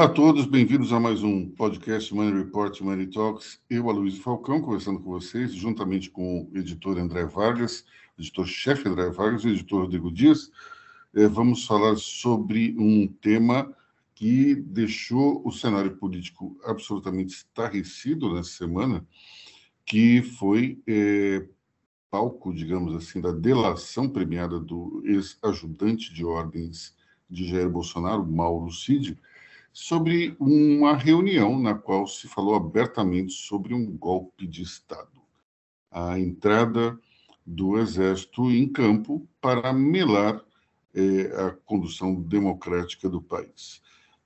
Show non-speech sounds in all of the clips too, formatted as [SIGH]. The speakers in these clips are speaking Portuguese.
Olá a todos, bem-vindos a mais um podcast Money Report Money Talks. Eu, Aloysio Falcão, conversando com vocês, juntamente com o editor André Vargas, editor-chefe André Vargas o editor Rodrigo Dias. Eh, vamos falar sobre um tema que deixou o cenário político absolutamente estarrecido nessa semana, que foi é, palco, digamos assim, da delação premiada do ex-ajudante de ordens de Jair Bolsonaro, Mauro Cid, sobre uma reunião na qual se falou abertamente sobre um golpe de Estado. A entrada do Exército em campo para melar eh, a condução democrática do país.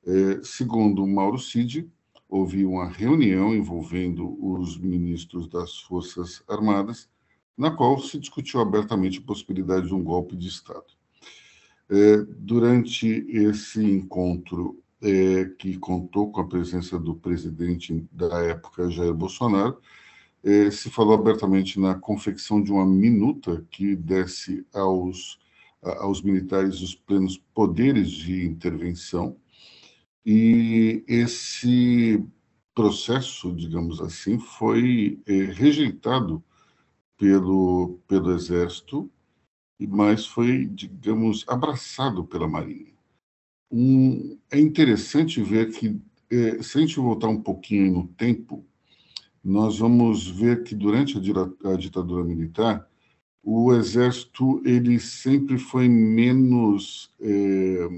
Eh, segundo Mauro Cid, houve uma reunião envolvendo os ministros das Forças Armadas, na qual se discutiu abertamente a possibilidade de um golpe de Estado. Eh, durante esse encontro, é, que contou com a presença do presidente da época, Jair Bolsonaro, é, se falou abertamente na confecção de uma minuta que desse aos, aos militares os plenos poderes de intervenção. E esse processo, digamos assim, foi é, rejeitado pelo, pelo Exército, mas foi, digamos, abraçado pela Marinha um, é interessante ver que, é, se a gente voltar um pouquinho no tempo, nós vamos ver que durante a, a ditadura militar, o exército ele sempre foi menos é,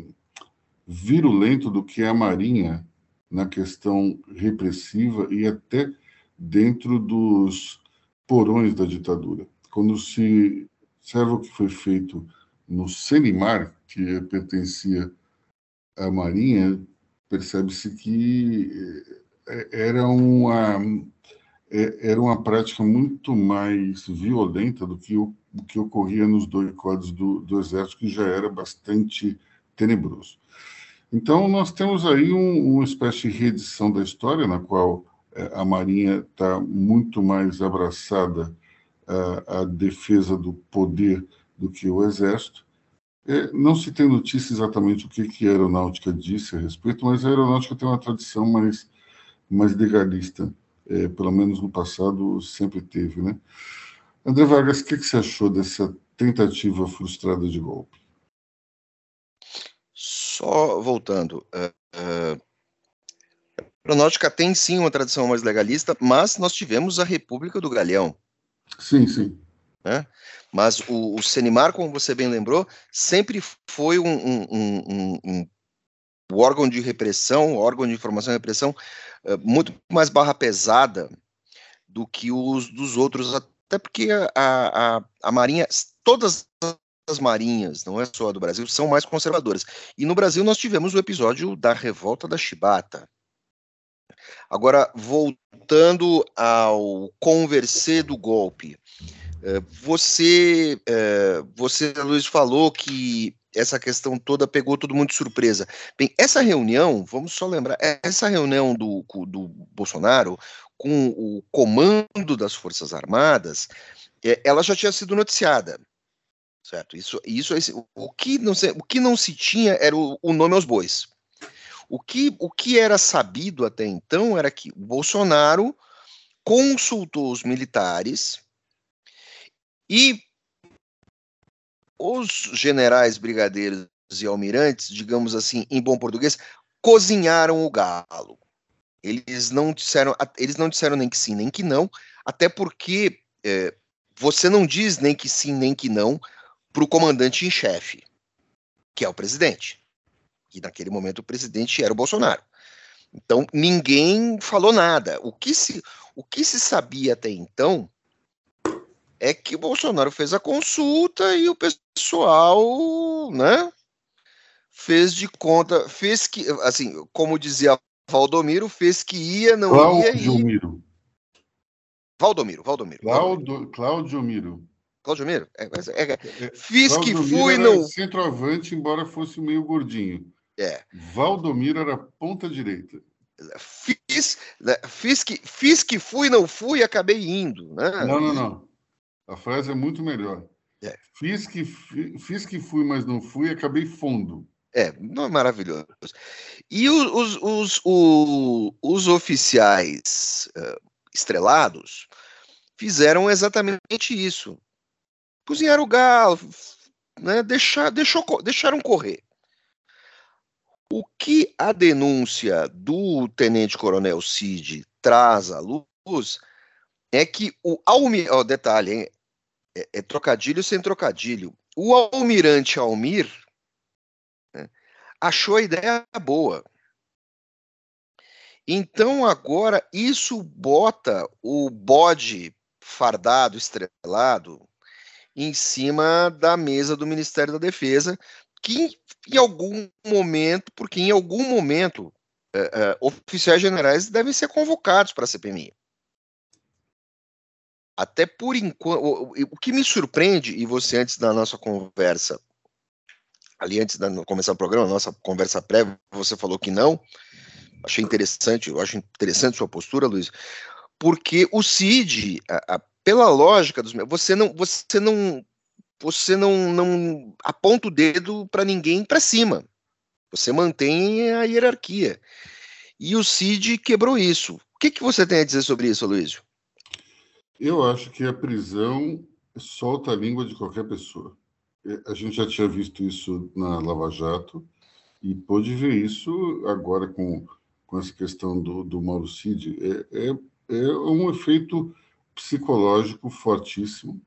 virulento do que a marinha na questão repressiva e até dentro dos porões da ditadura. Quando se observa o que foi feito no Senimar, que pertencia a Marinha, percebe-se que eh, era uma, eh, era uma prática muito mais violenta do que o, o que ocorria nos dois do, do Exército, que já era bastante tenebroso. Então, nós temos aí um, uma espécie de reedição da história, na qual eh, a Marinha está muito mais abraçada à, à defesa do poder do que o Exército, é, não se tem notícia exatamente o que, que a aeronáutica disse a respeito, mas a aeronáutica tem uma tradição mais, mais legalista, é, pelo menos no passado sempre teve, né? André Vargas, o que, que você achou dessa tentativa frustrada de golpe? Só voltando, uh, uh, a aeronáutica tem sim uma tradição mais legalista, mas nós tivemos a República do Galeão. Sim, sim. Né? Mas o, o Senimar, como você bem lembrou, sempre foi um, um, um, um órgão de repressão, órgão de informação e repressão uh, muito mais barra pesada do que os dos outros, até porque a, a, a Marinha, todas as marinhas, não é só a do Brasil, são mais conservadoras. E no Brasil nós tivemos o episódio da revolta da Chibata. Agora, voltando ao converser do golpe, é, você, é, você, Luiz, falou que essa questão toda pegou todo mundo de surpresa. Bem, essa reunião, vamos só lembrar, essa reunião do, do Bolsonaro com o comando das Forças Armadas, é, ela já tinha sido noticiada, certo? Isso, isso, o que não se, o que não se tinha era o, o nome aos bois. O que, o que era sabido até então era que o Bolsonaro consultou os militares e os generais, brigadeiros e almirantes, digamos assim, em bom português, cozinharam o galo. Eles não disseram, eles não disseram nem que sim, nem que não, até porque é, você não diz nem que sim, nem que não para o comandante em chefe, que é o presidente. E naquele momento o presidente era o Bolsonaro. Então ninguém falou nada. O que se, o que se sabia até então é que o Bolsonaro fez a consulta e o pessoal, né, fez de conta, fez que, assim, como dizia Valdomiro, fez que ia, não Claudio ia Miro. Valdomiro, Valdomiro. Cláudio Miro. Cláudio Miro? É, é, é, fiz Cláudio que fui, não... Centroavante, embora fosse meio gordinho. É. Valdomiro era ponta direita. Fiz, né, fiz, que, fiz que fui, não fui, acabei indo. Né? Não, não, não. A frase é muito melhor. É. Fiz, que, fiz que fui, mas não fui, acabei fundo. É, maravilhoso. E os, os, os, os oficiais uh, estrelados fizeram exatamente isso. Cozinharam o galo, né, deixar, deixou, deixaram correr. O que a denúncia do tenente-coronel Cid traz à luz é que o almirante, oh, detalhe, hein, é, é, trocadilho sem trocadilho. O almirante Almir né, achou a ideia boa. Então agora isso bota o bode fardado, estrelado, em cima da mesa do Ministério da Defesa, que em algum momento, porque em algum momento é, é, oficiais generais devem ser convocados para a CPMI. Até por enquanto, o, que me surpreende, e você antes da nossa conversa, ali antes de começar o programa, nossa conversa prévia, você falou que não. Achei interessante, eu acho interessante sua postura, Luiz, porque o CID, a, a, pela lógica dos você não, você não, você não, não aponta o dedo para ninguém para cima. Você mantém a hierarquia. E o CID quebrou isso. O que, que você tem a dizer sobre isso, Luísio? Eu acho que a prisão solta a língua de qualquer pessoa. É, a gente já tinha visto isso na Lava Jato e pôde ver isso agora com, com essa questão do, do Mauro Cid. É, é, é um efeito psicológico fortíssimo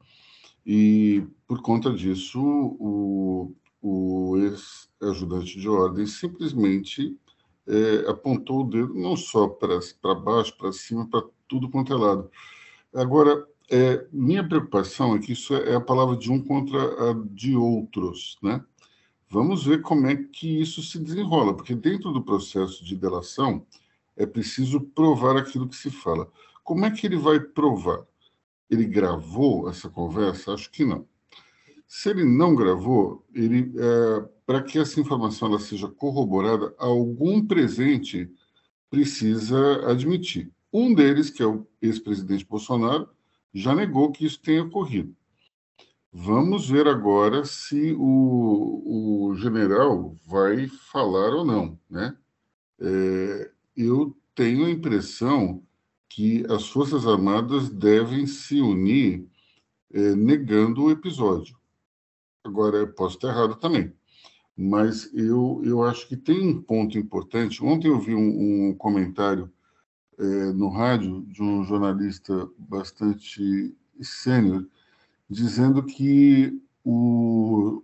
e, por conta disso, o, o ex-ajudante de ordem simplesmente é, apontou o dedo não só para baixo, para cima, para tudo quanto é lado. Agora, é, minha preocupação é que isso é a palavra de um contra a de outros, né? Vamos ver como é que isso se desenrola, porque dentro do processo de delação é preciso provar aquilo que se fala. Como é que ele vai provar? Ele gravou essa conversa? Acho que não. Se ele não gravou, ele é, para que essa informação ela seja corroborada, algum presente precisa admitir. Um deles, que é o ex-presidente Bolsonaro, já negou que isso tenha ocorrido. Vamos ver agora se o, o general vai falar ou não. Né? É, eu tenho a impressão que as Forças Armadas devem se unir é, negando o episódio. Agora, posso estar errado também, mas eu, eu acho que tem um ponto importante. Ontem eu vi um, um comentário é, no rádio de um jornalista bastante sênior, dizendo que o,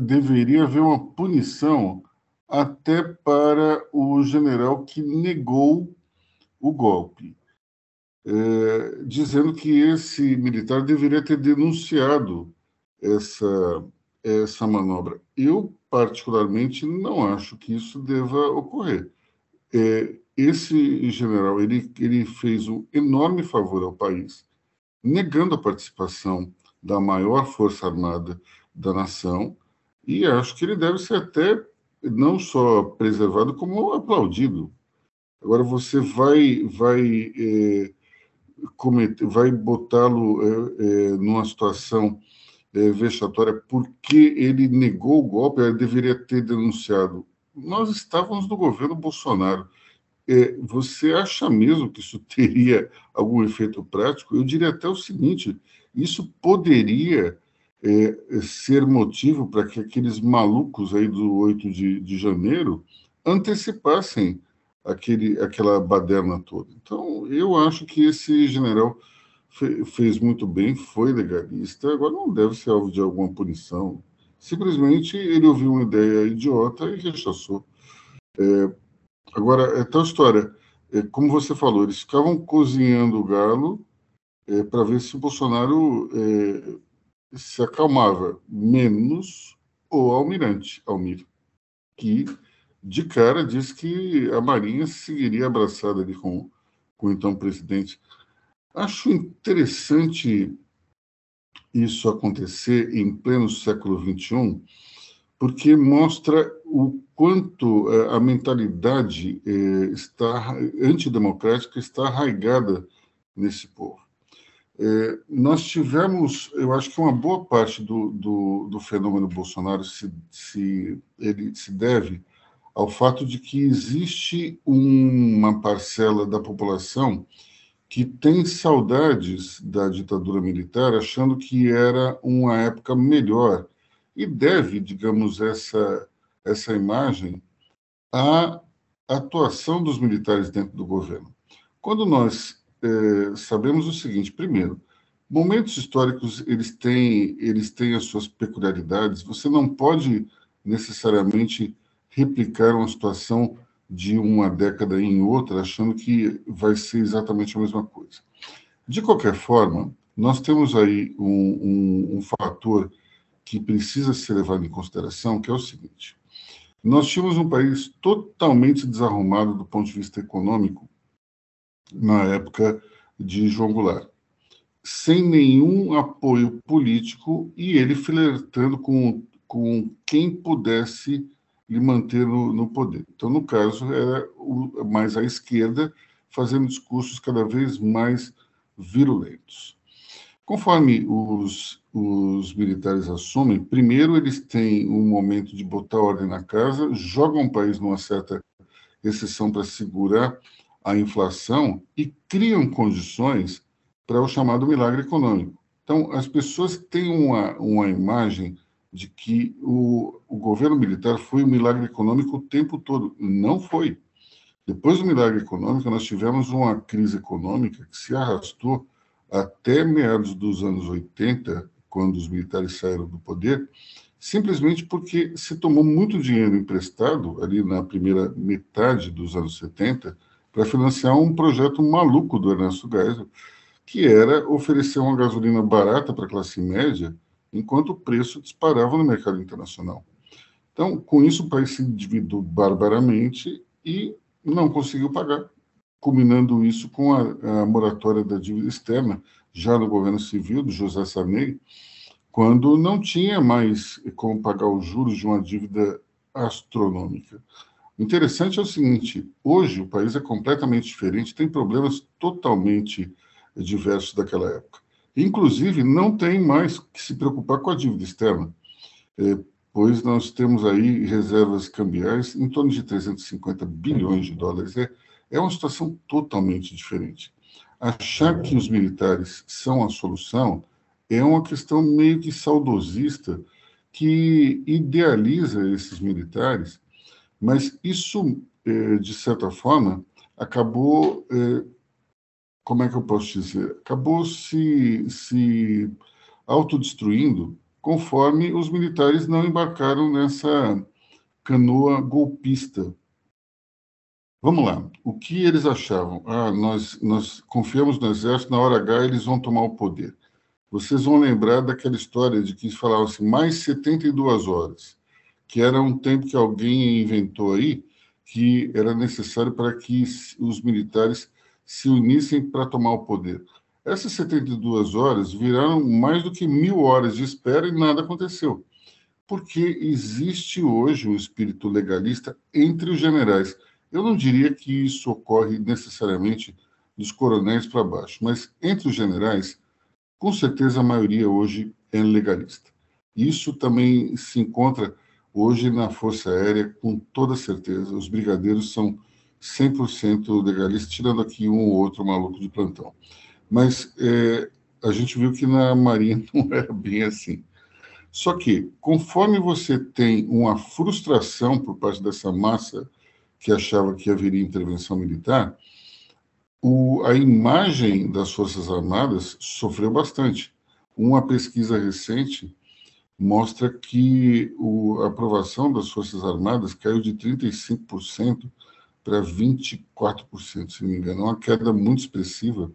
deveria haver uma punição até para o general que negou o golpe, é, dizendo que esse militar deveria ter denunciado essa, essa manobra. Eu, particularmente, não acho que isso deva ocorrer. É, esse general ele, ele fez um enorme favor ao país, negando a participação da maior força armada da nação, e acho que ele deve ser até não só preservado, como aplaudido. Agora você vai vai é, vai botá-lo é, é, numa situação é, vexatória porque ele negou o golpe, ele deveria ter denunciado. Nós estávamos no governo Bolsonaro você acha mesmo que isso teria algum efeito prático? Eu diria até o seguinte: isso poderia é, ser motivo para que aqueles malucos aí do 8 de, de janeiro antecipassem aquele, aquela baderna toda. Então, eu acho que esse general fe, fez muito bem, foi legalista, agora não deve ser alvo de alguma punição. Simplesmente ele ouviu uma ideia idiota e rechaçou. É, Agora, é tal história. É, como você falou, eles ficavam cozinhando o galo é, para ver se o Bolsonaro é, se acalmava, menos o almirante Almir, que de cara disse que a Marinha seguiria abraçada ali com, com o então presidente. Acho interessante isso acontecer em pleno século XXI, porque mostra o quanto é, a mentalidade é, está antidemocrática está arraigada nesse povo. É, nós tivemos, eu acho que uma boa parte do, do, do fenômeno Bolsonaro se, se, ele se deve ao fato de que existe uma parcela da população que tem saudades da ditadura militar, achando que era uma época melhor e deve, digamos, essa essa imagem à atuação dos militares dentro do governo. Quando nós é, sabemos o seguinte, primeiro, momentos históricos eles têm eles têm as suas peculiaridades. Você não pode necessariamente replicar uma situação de uma década em outra, achando que vai ser exatamente a mesma coisa. De qualquer forma, nós temos aí um, um, um fator que precisa ser levado em consideração, que é o seguinte: nós tínhamos um país totalmente desarrumado do ponto de vista econômico na época de João Goulart, sem nenhum apoio político e ele flertando com, com quem pudesse lhe manter no, no poder. Então, no caso, era o, mais à esquerda, fazendo discursos cada vez mais virulentos. Conforme os, os militares assumem, primeiro eles têm um momento de botar ordem na casa, jogam o país numa certa exceção para segurar a inflação e criam condições para o chamado milagre econômico. Então, as pessoas têm uma, uma imagem de que o, o governo militar foi um milagre econômico o tempo todo. Não foi. Depois do milagre econômico, nós tivemos uma crise econômica que se arrastou até meados dos anos 80, quando os militares saíram do poder, simplesmente porque se tomou muito dinheiro emprestado ali na primeira metade dos anos 70 para financiar um projeto maluco do Ernesto Geisel, que era oferecer uma gasolina barata para a classe média enquanto o preço disparava no mercado internacional. Então, com isso, o país se endividou barbaramente e não conseguiu pagar, culminando isso com a, a moratória da dívida externa, já no governo civil, do José Sarney, quando não tinha mais como pagar os juros de uma dívida astronômica. O interessante é o seguinte: hoje o país é completamente diferente, tem problemas totalmente diversos daquela época. Inclusive, não tem mais que se preocupar com a dívida externa, é, pois nós temos aí reservas cambiais em torno de 350 bilhões de dólares. É, é uma situação totalmente diferente. Achar que os militares são a solução é uma questão meio que saudosista que idealiza esses militares, mas isso, é, de certa forma, acabou é, como é que eu posso dizer? Acabou se, se autodestruindo conforme os militares não embarcaram nessa canoa golpista. Vamos lá. O que eles achavam? Ah, nós, nós confiamos no exército, na hora H eles vão tomar o poder. Vocês vão lembrar daquela história de que falavam assim, mais 72 horas, que era um tempo que alguém inventou aí, que era necessário para que os militares se unissem para tomar o poder. Essas 72 horas viraram mais do que mil horas de espera e nada aconteceu. Porque existe hoje um espírito legalista entre os generais. Eu não diria que isso ocorre necessariamente dos coronéis para baixo, mas entre os generais, com certeza a maioria hoje é legalista. Isso também se encontra hoje na Força Aérea, com toda certeza. Os brigadeiros são 100% legalista, tirando aqui um ou outro maluco de plantão. Mas é, a gente viu que na Marinha [LAUGHS] não era bem assim. Só que, conforme você tem uma frustração por parte dessa massa que achava que haveria intervenção militar, o, a imagem das Forças Armadas sofreu bastante. Uma pesquisa recente mostra que o, a aprovação das Forças Armadas caiu de 35% para 24%, se não me engano. É uma queda muito expressiva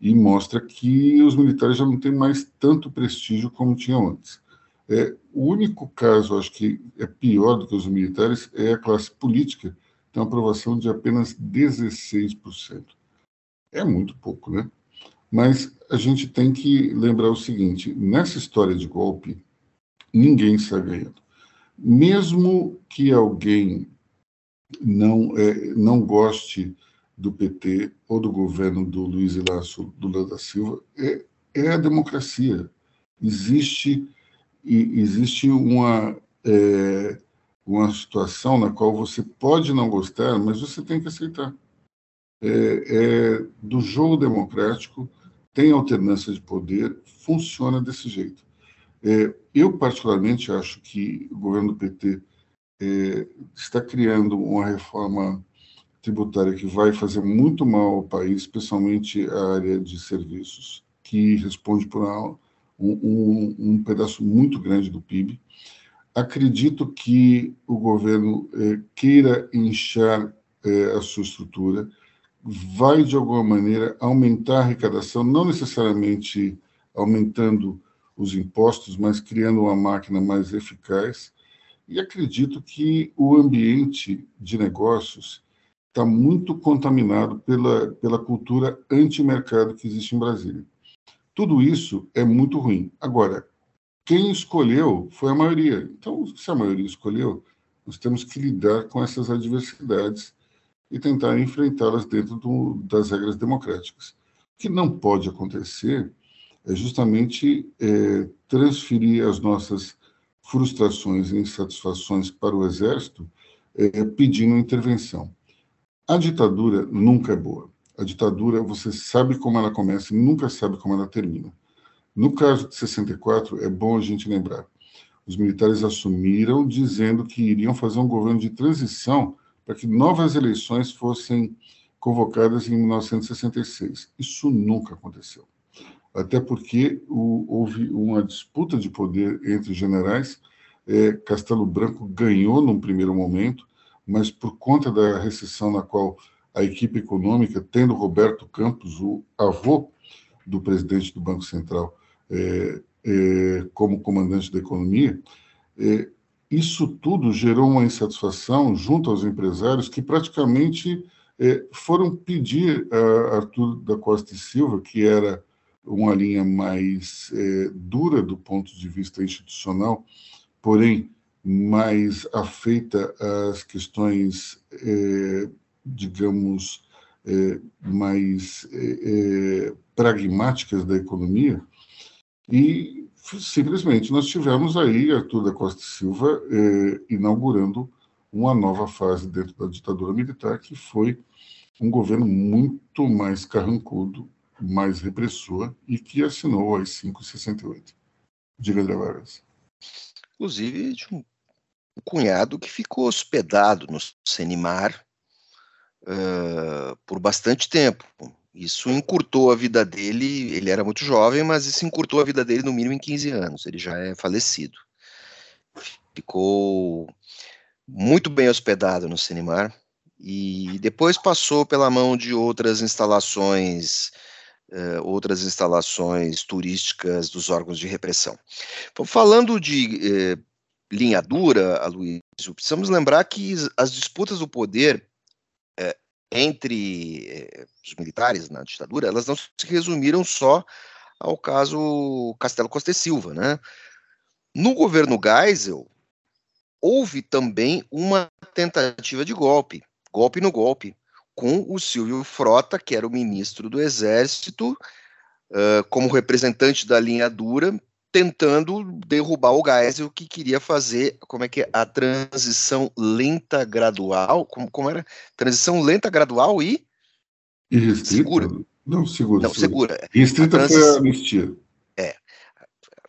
e mostra que os militares já não têm mais tanto prestígio como tinham antes. É, o único caso, acho que é pior do que os militares, é a classe política, tem uma aprovação de apenas 16%. É muito pouco, né? Mas a gente tem que lembrar o seguinte: nessa história de golpe, ninguém sai ganhando. Mesmo que alguém não, é, não goste do PT ou do governo do Luiz Inácio Lula da Silva é, é a democracia. Existe, existe uma, é, uma situação na qual você pode não gostar, mas você tem que aceitar. É, é, do jogo democrático, tem alternância de poder, funciona desse jeito. É, eu, particularmente, acho que o governo do PT é, está criando uma reforma tributária que vai fazer muito mal ao país, especialmente a área de serviços, que responde por um, um, um pedaço muito grande do PIB. Acredito que o governo eh, queira inchar eh, a sua estrutura, vai, de alguma maneira, aumentar a arrecadação, não necessariamente aumentando os impostos, mas criando uma máquina mais eficaz. E acredito que o ambiente de negócios está muito contaminado pela, pela cultura anti-mercado que existe em Brasília. Tudo isso é muito ruim. Agora, quem escolheu foi a maioria. Então, se a maioria escolheu, nós temos que lidar com essas adversidades e tentar enfrentá-las dentro do, das regras democráticas. O que não pode acontecer é justamente é, transferir as nossas frustrações e insatisfações para o Exército é, pedindo intervenção. A ditadura nunca é boa. A ditadura, você sabe como ela começa e nunca sabe como ela termina. No caso de 64, é bom a gente lembrar. Os militares assumiram dizendo que iriam fazer um governo de transição para que novas eleições fossem convocadas em 1966. Isso nunca aconteceu. Até porque o, houve uma disputa de poder entre generais. É, Castelo Branco ganhou num primeiro momento, mas por conta da recessão na qual a equipe econômica, tendo Roberto Campos, o avô do presidente do Banco Central, é, é, como comandante da economia, é, isso tudo gerou uma insatisfação junto aos empresários que praticamente é, foram pedir a Arthur da Costa e Silva, que era uma linha mais é, dura do ponto de vista institucional, porém mais afeita às questões, é, digamos, mais pragmáticas da economia, e simplesmente nós tivemos aí Arthur da Costa Silva é, inaugurando uma nova fase dentro da ditadura militar, que foi um governo muito mais carrancudo, mais repressor, e que assinou as 568. Diga, André Vargas. Inclusive de um cunhado que ficou hospedado no Senimar uh, por bastante tempo. Isso encurtou a vida dele, ele era muito jovem, mas isso encurtou a vida dele no mínimo em 15 anos, ele já é falecido. Ficou muito bem hospedado no Senimar e depois passou pela mão de outras instalações, uh, outras instalações turísticas dos órgãos de repressão. Falando de uh, linha dura, Aloysio, precisamos lembrar que as disputas do poder entre é, os militares na ditadura, elas não se resumiram só ao caso Castelo Costa e Silva, né? No governo Geisel, houve também uma tentativa de golpe, golpe no golpe, com o Silvio Frota, que era o ministro do Exército, uh, como representante da linha dura, tentando derrubar o Geisel, que queria fazer, como é que é, a transição lenta gradual, como, como era? Transição lenta gradual e, e restrita. segura. Não, segura. Não, segura. segura. Restrita transi... foi a anistia. É.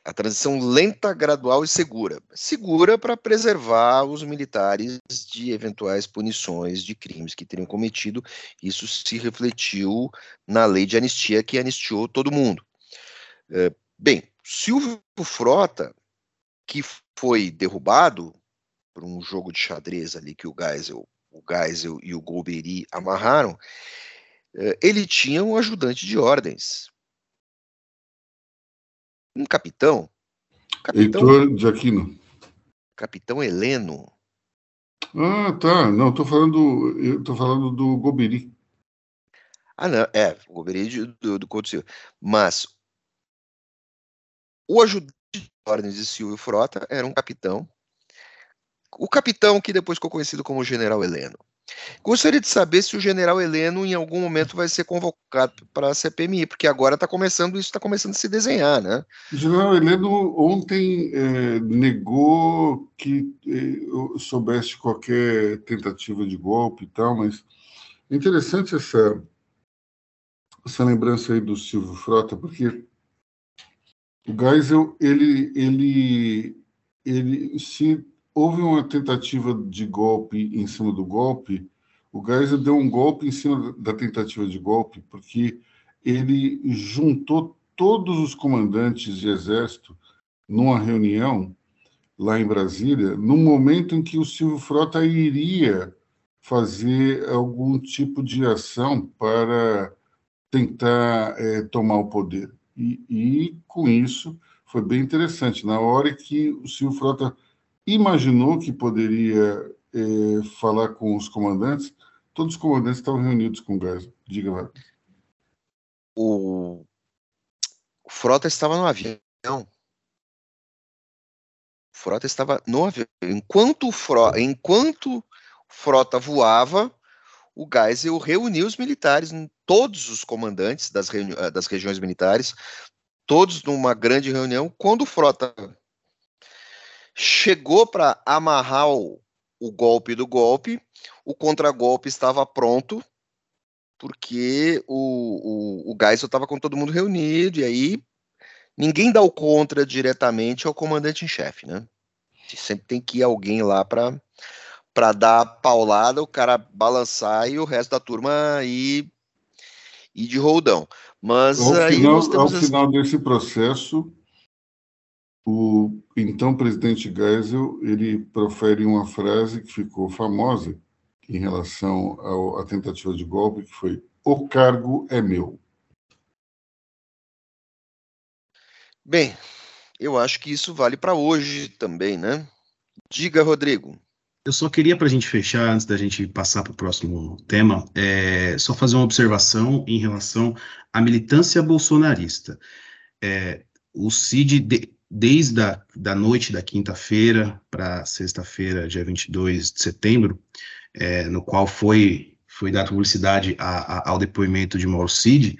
A transição lenta, gradual e segura. Segura para preservar os militares de eventuais punições de crimes que teriam cometido. Isso se refletiu na lei de anistia que anistiou todo mundo. É, bem, Silvio Frota, que foi derrubado por um jogo de xadrez ali que o Geisel, o Geisel e o Golbery amarraram, eh, ele tinha um ajudante de ordens. Um capitão. capitão Heitor de Aquino. Capitão Heleno. Ah, tá. Não, estou falando, eu tô falando do Golbery. Ah, não, é, o Golbery do, do Couto Silva. Mas o ajudante de ordens de Silvio Frota era um capitão. O capitão que depois ficou conhecido como General Heleno. Gostaria de saber se o general Heleno em algum momento vai ser convocado para a CPMI, porque agora está começando, isso está começando a se desenhar, né? O general Heleno ontem é, negou que é, soubesse qualquer tentativa de golpe e tal, mas é interessante essa, essa lembrança aí do Silvio Frota, porque o Geisel, ele, ele, ele se houve uma tentativa de golpe em cima do golpe, o Geisel deu um golpe em cima da tentativa de golpe, porque ele juntou todos os comandantes de exército numa reunião lá em Brasília, no momento em que o Silvio Frota iria fazer algum tipo de ação para tentar é, tomar o poder. E, e, com isso foi bem interessante. Na hora que o Silvio Frota imaginou que poderia é, falar com os comandantes, todos os comandantes estavam reunidos com o Geisel. Diga, lá. O... o Frota estava no avião. O Frota estava no avião. Enquanto o Frota, enquanto Frota voava, o Geisel reuniu os militares, todos os comandantes das, das regiões militares, todos numa grande reunião. Quando o Frota chegou para amarrar o, o, golpe do golpe, o contragolpe estava pronto, porque o, o, o Geisel estava com todo mundo reunido, e aí ninguém dá o contra diretamente ao comandante em chefe, né? Sempre tem que ir alguém lá para para dar paulada, o cara balançar e o resto da turma ir, ir de roldão. Mas ao aí final, nós temos ao final desse processo, o então presidente Geisel ele profere uma frase que ficou famosa em relação à tentativa de golpe, que foi: "O cargo é meu". Bem, eu acho que isso vale para hoje também, né? Diga, Rodrigo. Eu só queria, para a gente fechar, antes da gente passar para o próximo tema, é, só fazer uma observação em relação à militância bolsonarista. É, o CID, de, desde a da noite da quinta-feira para sexta-feira, dia 22 de setembro, é, no qual foi, foi dada publicidade a, a, ao depoimento de Mauro Cid,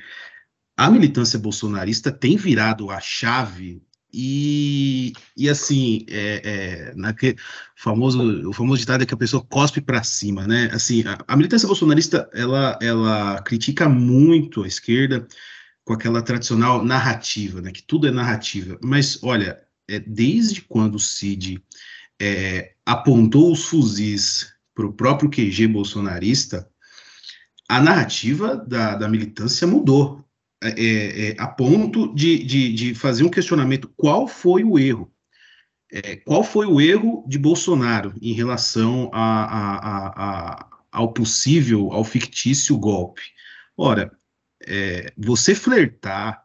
a militância bolsonarista tem virado a chave e, e assim, é, é, naquele famoso, o famoso ditado é que a pessoa cospe para cima, né? Assim, a, a, militância bolsonarista, ela, ela critica muito a esquerda, com aquela tradicional narrativa, né, que tudo é narrativa. Mas, olha, é, desde quando o Cid é, apontou os fuzis para o próprio QG bolsonarista, a narrativa da, da militância mudou, é, é, é, a ponto de, de, de, fazer um questionamento: qual foi o erro? É, qual foi o erro de Bolsonaro em relação a, a, a, ao possível, ao fictício golpe? Ora, é, você flertar,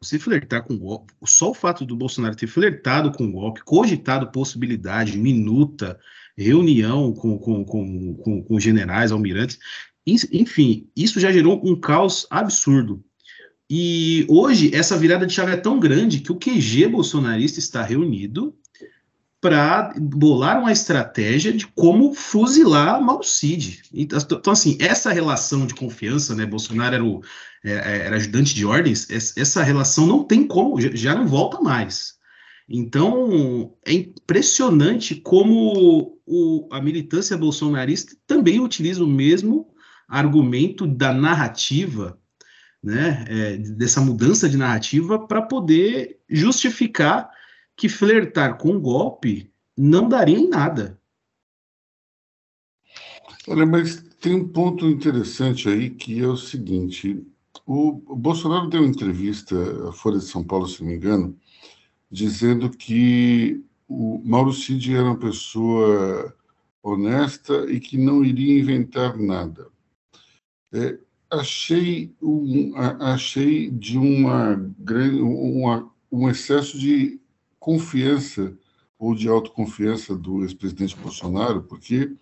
você flertar com golpe, só o fato do Bolsonaro ter flertado com golpe, cogitado possibilidade, minuta, reunião com, com, com, com generais, almirantes, enfim, isso já gerou um caos absurdo. E hoje essa virada de chave é tão grande que o QG bolsonarista está reunido para bolar uma estratégia de como fuzilar Mauro Cid. Então, então, assim, essa relação de confiança, né? Bolsonaro era, o, é, é, era ajudante de ordens, essa relação não tem como, já não volta mais. Então, é impressionante como o, a militância bolsonarista também utiliza o mesmo argumento da narrativa, né, é, dessa mudança de narrativa, para poder justificar que flertar com golpe não daria em nada. Olha, mas tem um ponto interessante aí que é o seguinte: o Bolsonaro deu uma entrevista à Folha de São Paulo, se não me engano, dizendo que o Mauro Cid era uma pessoa honesta e que não iria inventar nada. É, achei, um, achei de uma, uma, um excesso de confiança ou de autoconfiança do ex-presidente Bolsonaro, porque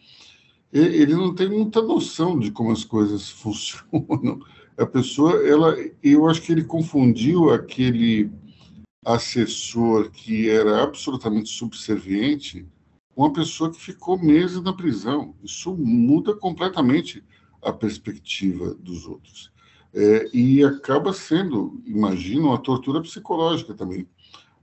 ele não tem muita noção de como as coisas [LAUGHS] funcionam. A pessoa, ela, eu acho que ele confundiu aquele assessor que era absolutamente subserviente uma pessoa que ficou meses na prisão. Isso muda completamente a perspectiva dos outros. É, e acaba sendo, imagino, uma tortura psicológica também.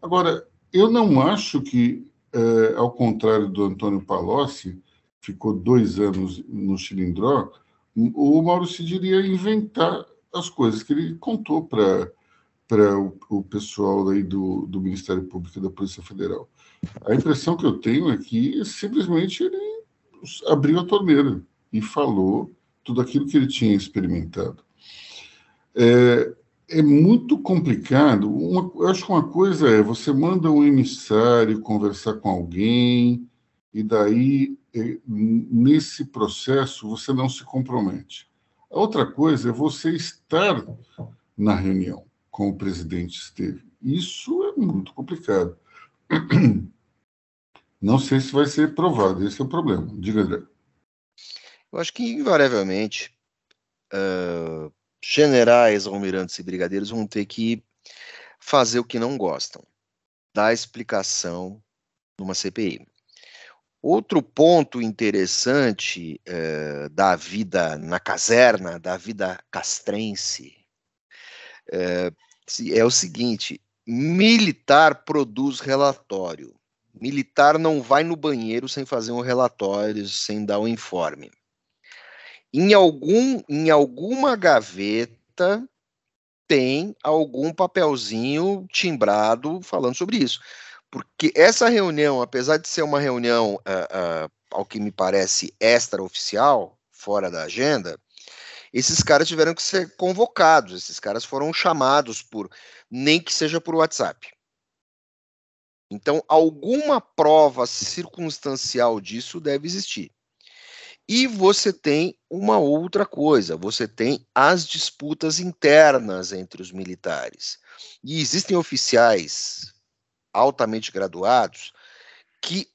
Agora, eu não acho que, é, ao contrário do Antônio Palocci, ficou dois anos no Chilindró, o Mauro Cid iria inventar as coisas que ele contou para para o, o, pessoal aí do, do Ministério Público e da Polícia Federal. A impressão que eu tenho é que simplesmente ele abriu a torneira e falou tudo aquilo que ele tinha experimentado. É, é muito complicado. Uma, eu acho que uma coisa é você manda um emissário conversar com alguém e daí é, nesse processo você não se compromete. A outra coisa é você estar na reunião como o presidente esteve. Isso é muito complicado. [CLEARS THROAT] Não sei se vai ser provado, esse é o problema. Diga, André. Eu acho que, invariavelmente, uh, generais, almirantes e brigadeiros vão ter que fazer o que não gostam, dar explicação numa CPI. Outro ponto interessante uh, da vida na caserna, da vida castrense, uh, é o seguinte: militar produz relatório. Militar não vai no banheiro sem fazer um relatório, sem dar um informe. Em, algum, em alguma gaveta tem algum papelzinho timbrado falando sobre isso. Porque essa reunião, apesar de ser uma reunião, uh, uh, ao que me parece, extraoficial, fora da agenda, esses caras tiveram que ser convocados, esses caras foram chamados por, nem que seja por WhatsApp. Então, alguma prova circunstancial disso deve existir. E você tem uma outra coisa: você tem as disputas internas entre os militares. E existem oficiais altamente graduados que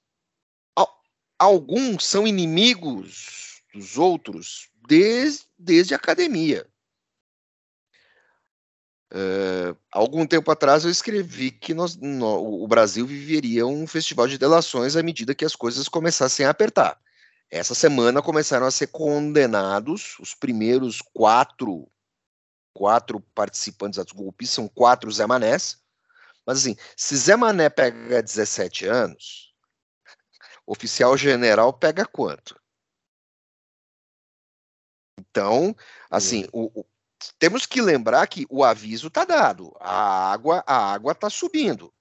alguns são inimigos dos outros desde, desde a academia. Uh, algum tempo atrás eu escrevi que nós, no, o Brasil viveria um festival de delações à medida que as coisas começassem a apertar. Essa semana começaram a ser condenados os primeiros quatro quatro participantes dos golpes, são quatro Zé Manés. Mas assim, se Zé Mané pega 17 anos, oficial general pega quanto? Então, assim, o, o, temos que lembrar que o aviso está dado, a água a água está subindo.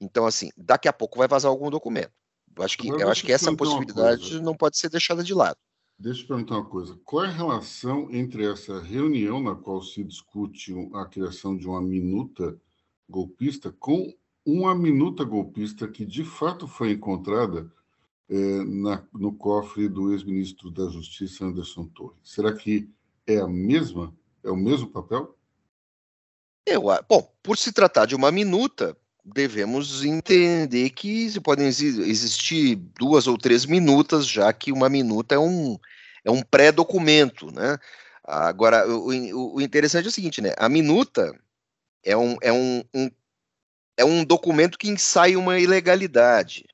Então, assim, daqui a pouco vai vazar algum documento. Eu acho que, eu acho que essa possibilidade não pode ser deixada de lado. Deixa eu perguntar uma coisa. Qual é a relação entre essa reunião na qual se discute a criação de uma minuta golpista com uma minuta golpista que de fato foi encontrada é, na, no cofre do ex-ministro da Justiça, Anderson Torres. Será que é a mesma? É o mesmo papel? Eu, bom, por se tratar de uma minuta, devemos entender que podem existir duas ou três minutas, já que uma minuta é um, é um pré-documento, né? Agora, o, o, interessante é o seguinte, né? A minuta é um, é um, um é um documento que ensaia uma ilegalidade.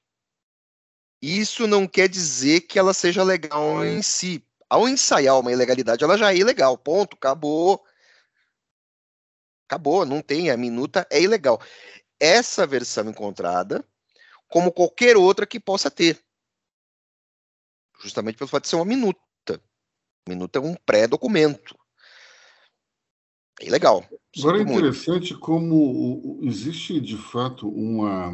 Isso não quer dizer que ela seja legal em si. Ao ensaiar uma ilegalidade, ela já é ilegal. Ponto, acabou. Acabou, não tem, a minuta é ilegal. Essa versão encontrada, como qualquer outra que possa ter. Justamente pelo fato de ser uma minuta. Minuta é um pré-documento. É ilegal. Agora é interessante muito. como existe de fato uma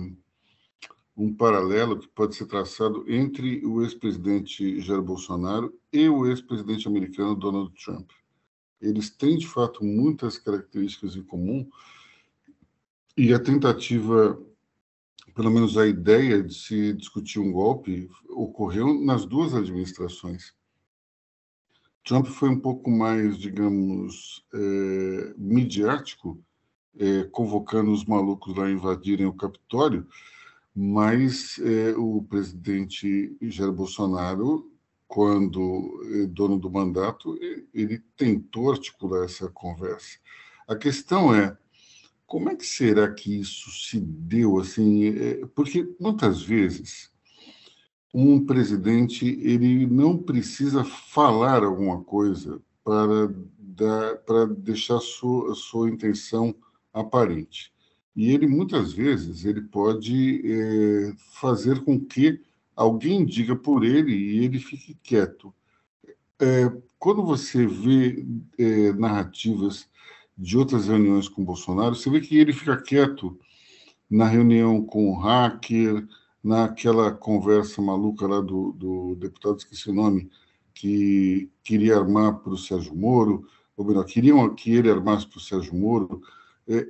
um paralelo que pode ser traçado entre o ex-presidente Jair Bolsonaro e o ex-presidente americano Donald Trump. Eles têm, de fato, muitas características em comum e a tentativa, pelo menos a ideia de se discutir um golpe, ocorreu nas duas administrações. Trump foi um pouco mais, digamos, é, midiático, é, convocando os malucos lá a invadirem o Capitólio, mas é, o presidente Jair Bolsonaro, quando é dono do mandato, ele tentou articular essa conversa. A questão é como é que será que isso se deu assim? É, porque muitas vezes um presidente ele não precisa falar alguma coisa para, dar, para deixar sua, sua intenção aparente. E ele, muitas vezes, ele pode é, fazer com que alguém diga por ele e ele fique quieto. É, quando você vê é, narrativas de outras reuniões com Bolsonaro, você vê que ele fica quieto na reunião com o hacker, naquela conversa maluca lá do, do deputado, esqueci o nome, que queria armar para o Sérgio Moro, ou melhor, queriam que ele armasse para o Sérgio Moro. É,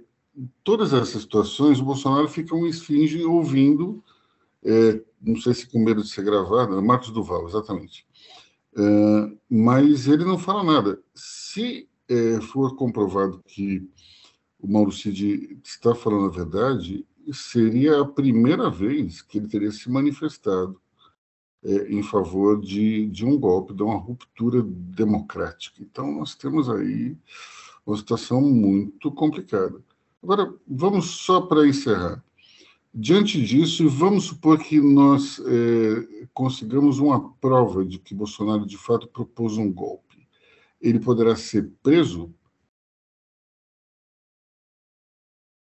todas essas situações, o Bolsonaro fica um esfinge ouvindo, é, não sei se com medo de ser gravado, Marcos Duval, exatamente. É, mas ele não fala nada. Se é, for comprovado que o Mauro Cid está falando a verdade, seria a primeira vez que ele teria se manifestado é, em favor de, de um golpe, de uma ruptura democrática. Então, nós temos aí uma situação muito complicada. Agora, vamos só para encerrar. Diante disso, vamos supor que nós é, consigamos uma prova de que Bolsonaro de fato propôs um golpe. Ele poderá ser preso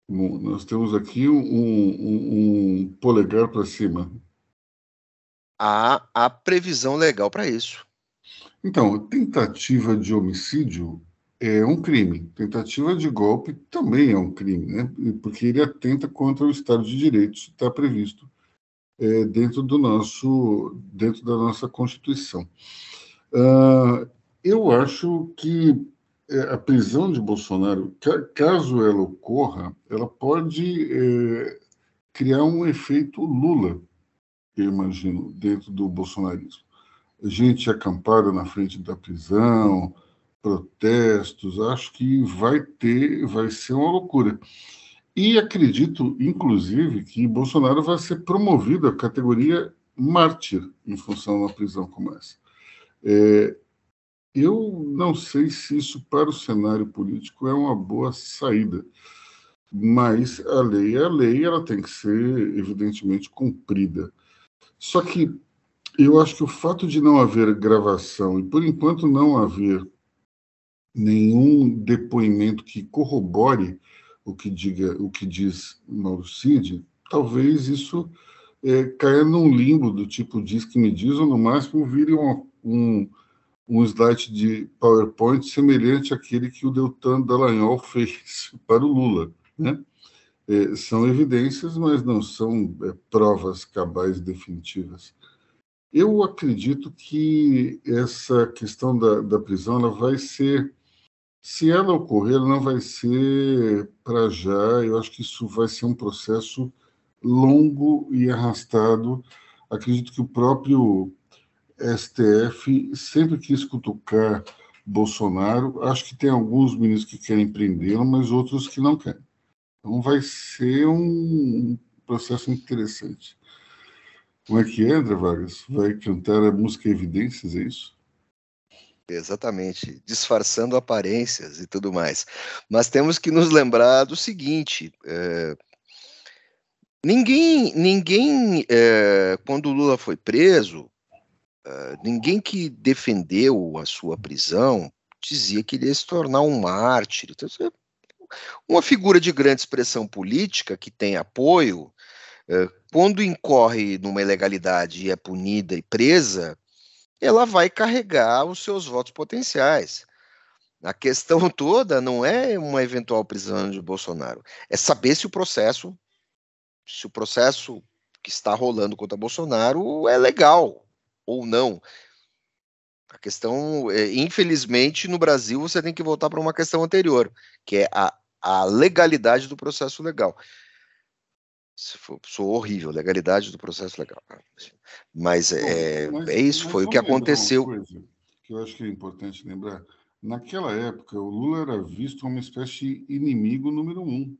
Bom, nós temos aqui um, um, um polegar para cima. Há, há previsão legal para isso. Então, tentativa de homicídio é um crime. Tentativa de golpe também é um crime, né? Porque ele atenta contra o Estado de Direito, está previsto é, dentro do nosso, dentro da nossa Constituição. Uh, eu acho que é, a prisão de Bolsonaro, caso ela ocorra, ela pode é, criar um efeito Lula, eu imagino, dentro do bolsonarismo. Gente acampada na frente da prisão, protestos, acho que vai ter, vai ser uma loucura. E acredito, inclusive, que Bolsonaro vai ser promovido à categoria mártir em função uma prisão como essa. É, eu não sei se isso para o cenário político é uma boa saída, mas a lei é a lei, ela tem que ser evidentemente cumprida. Só que eu acho que o fato de não haver gravação e por enquanto não haver nenhum depoimento que corrobore o que diga o que diz Mauro Cid, talvez isso é, caia num limbo do tipo diz que me diz ou no máximo vire um, um um slide de PowerPoint semelhante àquele que o Deltan Dallagnol fez para o Lula. Né? É, são evidências, mas não são é, provas cabais definitivas. Eu acredito que essa questão da, da prisão ela vai ser, se ela ocorrer, ela não vai ser para já. Eu acho que isso vai ser um processo longo e arrastado. Acredito que o próprio STF sempre quis cutucar Bolsonaro. Acho que tem alguns ministros que querem prendê-lo, mas outros que não querem. Então vai ser um processo interessante. Como é que é, André Vargas? Vai cantar a música Evidências, é isso? Exatamente, disfarçando aparências e tudo mais. Mas temos que nos lembrar do seguinte: é... ninguém, ninguém, é... quando o Lula foi preso, ah, ninguém que defendeu a sua prisão dizia que ele ia se tornar um mártir. Então, é uma figura de grande expressão política que tem apoio, uh, quando incorre numa ilegalidade e é punida e presa, ela vai carregar os seus votos potenciais. A questão [LAUGHS] toda não é uma eventual prisão de Bolsonaro, é saber se o processo, se o processo que está rolando contra Bolsonaro é legal, ou não. A questão, é, infelizmente, no Brasil, você tem que voltar para uma questão anterior, que é a, a legalidade do processo legal. Sou horrível, legalidade do processo legal. Mas é, mas, é isso, foi o que aconteceu. que eu acho que é importante lembrar. Naquela época, o Lula era visto como uma espécie de inimigo número um.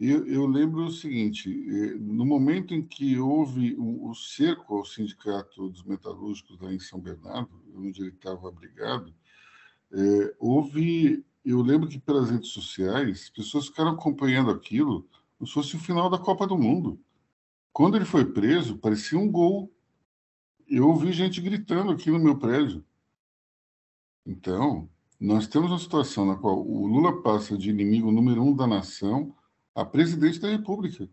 Eu, eu, lembro o seguinte: eh, no momento em que houve o, cerco ao Sindicato dos Metalúrgicos lá em São Bernardo, onde ele estava abrigado, é, houve. Eu lembro que pelas redes sociais, pessoas ficaram acompanhando aquilo como se fosse o final da Copa do Mundo. Quando ele foi preso, parecia um gol eu ouvi gente gritando aqui no meu prédio. Então, nós temos uma situação na qual o Lula passa de inimigo número um da nação a presidente da República.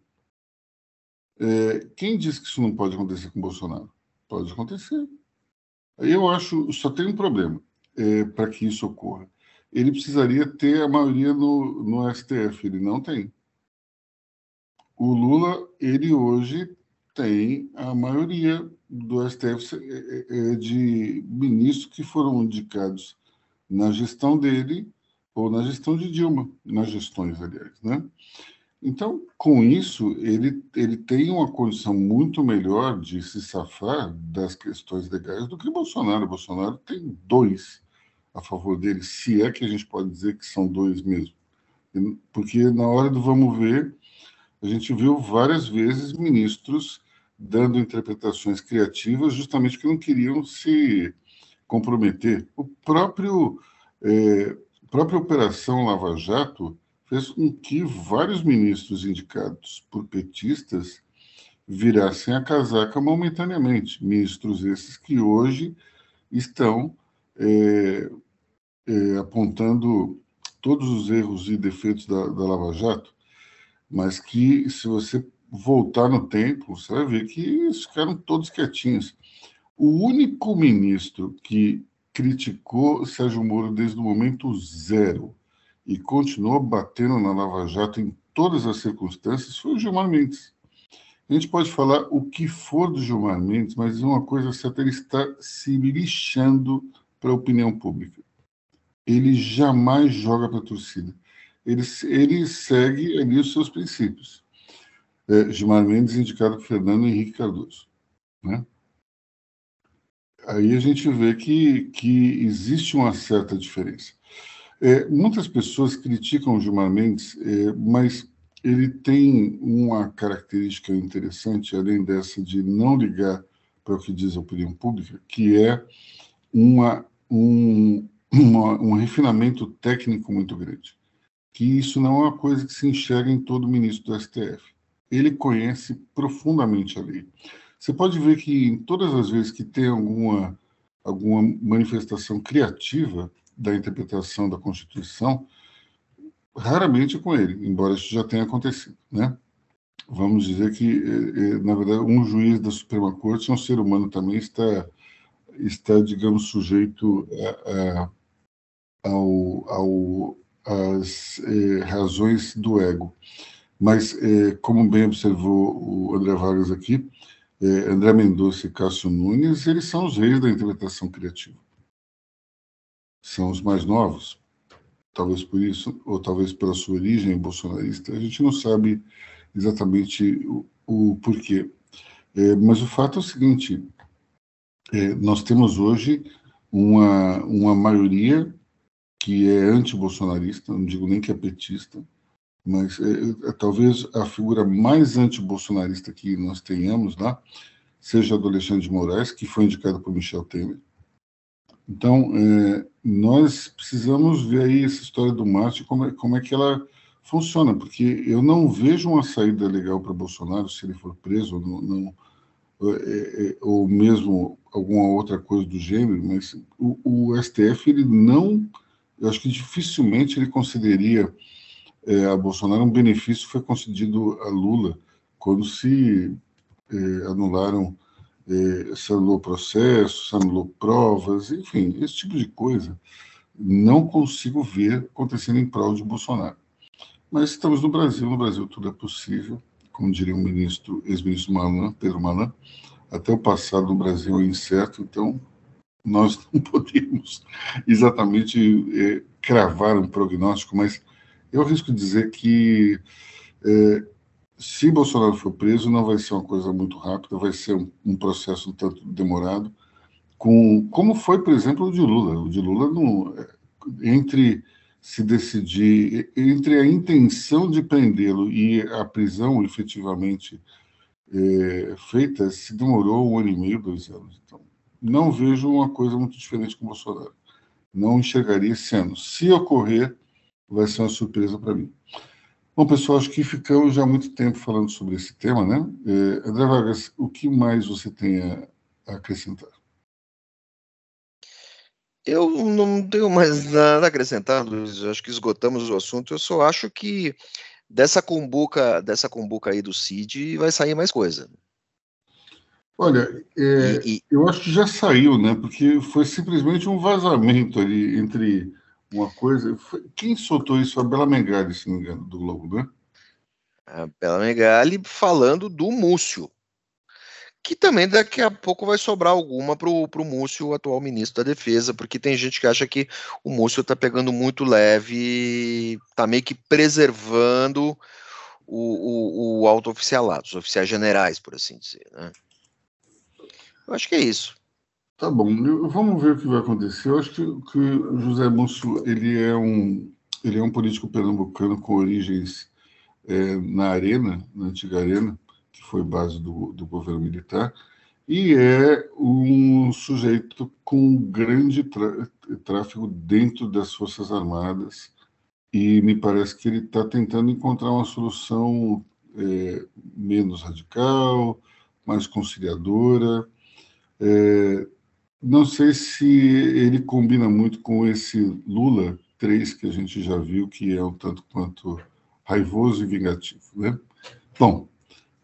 É, quem disse que isso não pode acontecer com Bolsonaro? Pode acontecer. Eu acho, só tem um problema é, para que isso ocorra. Ele precisaria ter a maioria no, no STF, ele não tem. O Lula, ele hoje tem a maioria do STF é, é, é, de ministros que foram indicados na gestão dele ou na gestão de Dilma, nas gestões, aliás, né? Então, com isso, ele, ele tem uma condição muito melhor de se safar das questões legais do que Bolsonaro. Bolsonaro tem dois a favor dele, se é que a gente pode dizer que são dois mesmo. Porque na hora do vamos ver, a gente viu várias vezes ministros dando interpretações criativas justamente que não queriam se comprometer. O próprio é, a própria operação Lava Jato fez com que vários ministros indicados por petistas virassem a casaca momentaneamente. Ministros esses que hoje estão é, é, apontando todos os erros e defeitos da, da Lava Jato, mas que, se você voltar no tempo, você vai ver que ficaram todos quietinhos. O único ministro que criticou Sérgio Moro desde o momento zero e continuou batendo na Lava Jato em todas as circunstâncias foi o Gilmar Mendes. A gente pode falar o que for do Gilmar Mendes, mas uma coisa certa, ele está se lixando para a opinião pública. Ele jamais joga para a torcida. Ele, ele segue ali os seus princípios. É, Gilmar Mendes indicado por Fernando Henrique Cardoso. Né? Aí a gente vê que, que existe uma certa diferença. É, muitas pessoas criticam o Gilmar Mendes, é, mas ele tem uma característica interessante, além dessa de não ligar para o que diz a opinião pública, que é uma, um, uma, um refinamento técnico muito grande. Que isso não é uma coisa que se enxerga em todo ministro do STF. Ele conhece profundamente a lei. Você pode ver que em todas as vezes que tem alguma, alguma manifestação criativa, da interpretação da Constituição, raramente com ele, embora isso já tenha acontecido, né? Vamos dizer que, eh, eh, na verdade, um juiz da Suprema Corte, um ser humano também, está, está digamos, sujeito a, a, ao, ao, às eh, razões do ego. Mas, eh, como bem observou o André Vargas aqui, eh, André Mendonça e Cássio Nunes, eles são os reis da interpretação criativa são os mais novos, talvez por isso, ou talvez pela sua origem bolsonarista, a gente não sabe exatamente o, o porquê. É, mas o fato é o seguinte: é, nós temos hoje uma, uma maioria que é anti-bolsonarista, não digo nem que é petista, mas é, é, talvez a figura mais anti-bolsonarista que nós tenhamos lá seja do Alexandre de Moraes, que foi indicado por Michel Temer. Então, é, nós precisamos ver aí essa história do Márcio, como é, como é que ela funciona, porque eu não vejo uma saída legal para Bolsonaro se ele for preso ou não é, é, ou mesmo alguma outra coisa do gênero, mas o, o, STF ele não, eu acho que dificilmente ele concederia é, a Bolsonaro um benefício foi concedido a Lula quando se é, anularam é, se anulou processo, se anulou provas, enfim, esse tipo de coisa não consigo ver acontecendo em prol de Bolsonaro. Mas estamos no Brasil, no Brasil tudo é possível, como diria o ministro, ex-ministro Malan, Pedro Malan, até o passado no Brasil é incerto, então nós [LAUGHS] não podemos exatamente é, cravar um prognóstico, mas eu arrisco dizer que é, se Bolsonaro for preso, não vai ser uma coisa muito rápida, vai ser um, um processo um tanto demorado, com, como foi, por exemplo, o de Lula. O de Lula, é, entre se decidir, entre a intenção de prendê-lo e a prisão efetivamente é, feita, se demorou um ano e meio, dois anos. Então, não vejo uma coisa muito diferente com Bolsonaro. Não enxergaria esse ano. Se ocorrer, vai ser uma surpresa para mim. Bom, pessoal, acho que ficamos já há muito tempo falando sobre esse tema, né? É, André Vargas, o que mais você tem a, a acrescentar. Eu não tenho mais nada a acrescentar, Luiz. Acho que esgotamos o assunto. Eu só acho que dessa cumbuca, dessa cumbuca aí do CID vai sair mais coisa. Olha, é, e, e... eu acho que já saiu, né? Porque foi simplesmente um vazamento ali entre uma coisa. Quem soltou isso? A Bela Megali, se não me engano, do Globo, né? A Bela Megali falando do Múcio que também daqui a pouco vai sobrar alguma para o Múcio, o atual ministro da Defesa, porque tem gente que acha que o Múcio está pegando muito leve, está meio que preservando o, o, o alto oficialado, os oficiais generais, por assim dizer. Né? Eu acho que é isso. Tá bom, vamos ver o que vai acontecer. Eu acho que, que José Múcio ele é um ele é um político pernambucano com origens é, na arena, na antiga arena, que foi base do, do governo militar, e é um sujeito com grande tráfego dentro das Forças Armadas, e me parece que ele está tentando encontrar uma solução é, menos radical, mais conciliadora. É, não sei se ele combina muito com esse Lula 3 que a gente já viu, que é um tanto quanto raivoso e vingativo. Né? Bom,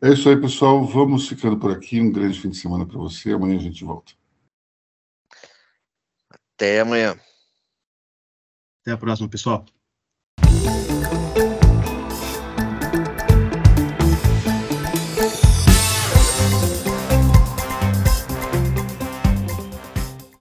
é isso aí, pessoal. Vamos ficando por aqui. Um grande fim de semana para você. Amanhã a gente volta. Até amanhã. Até a próxima, pessoal.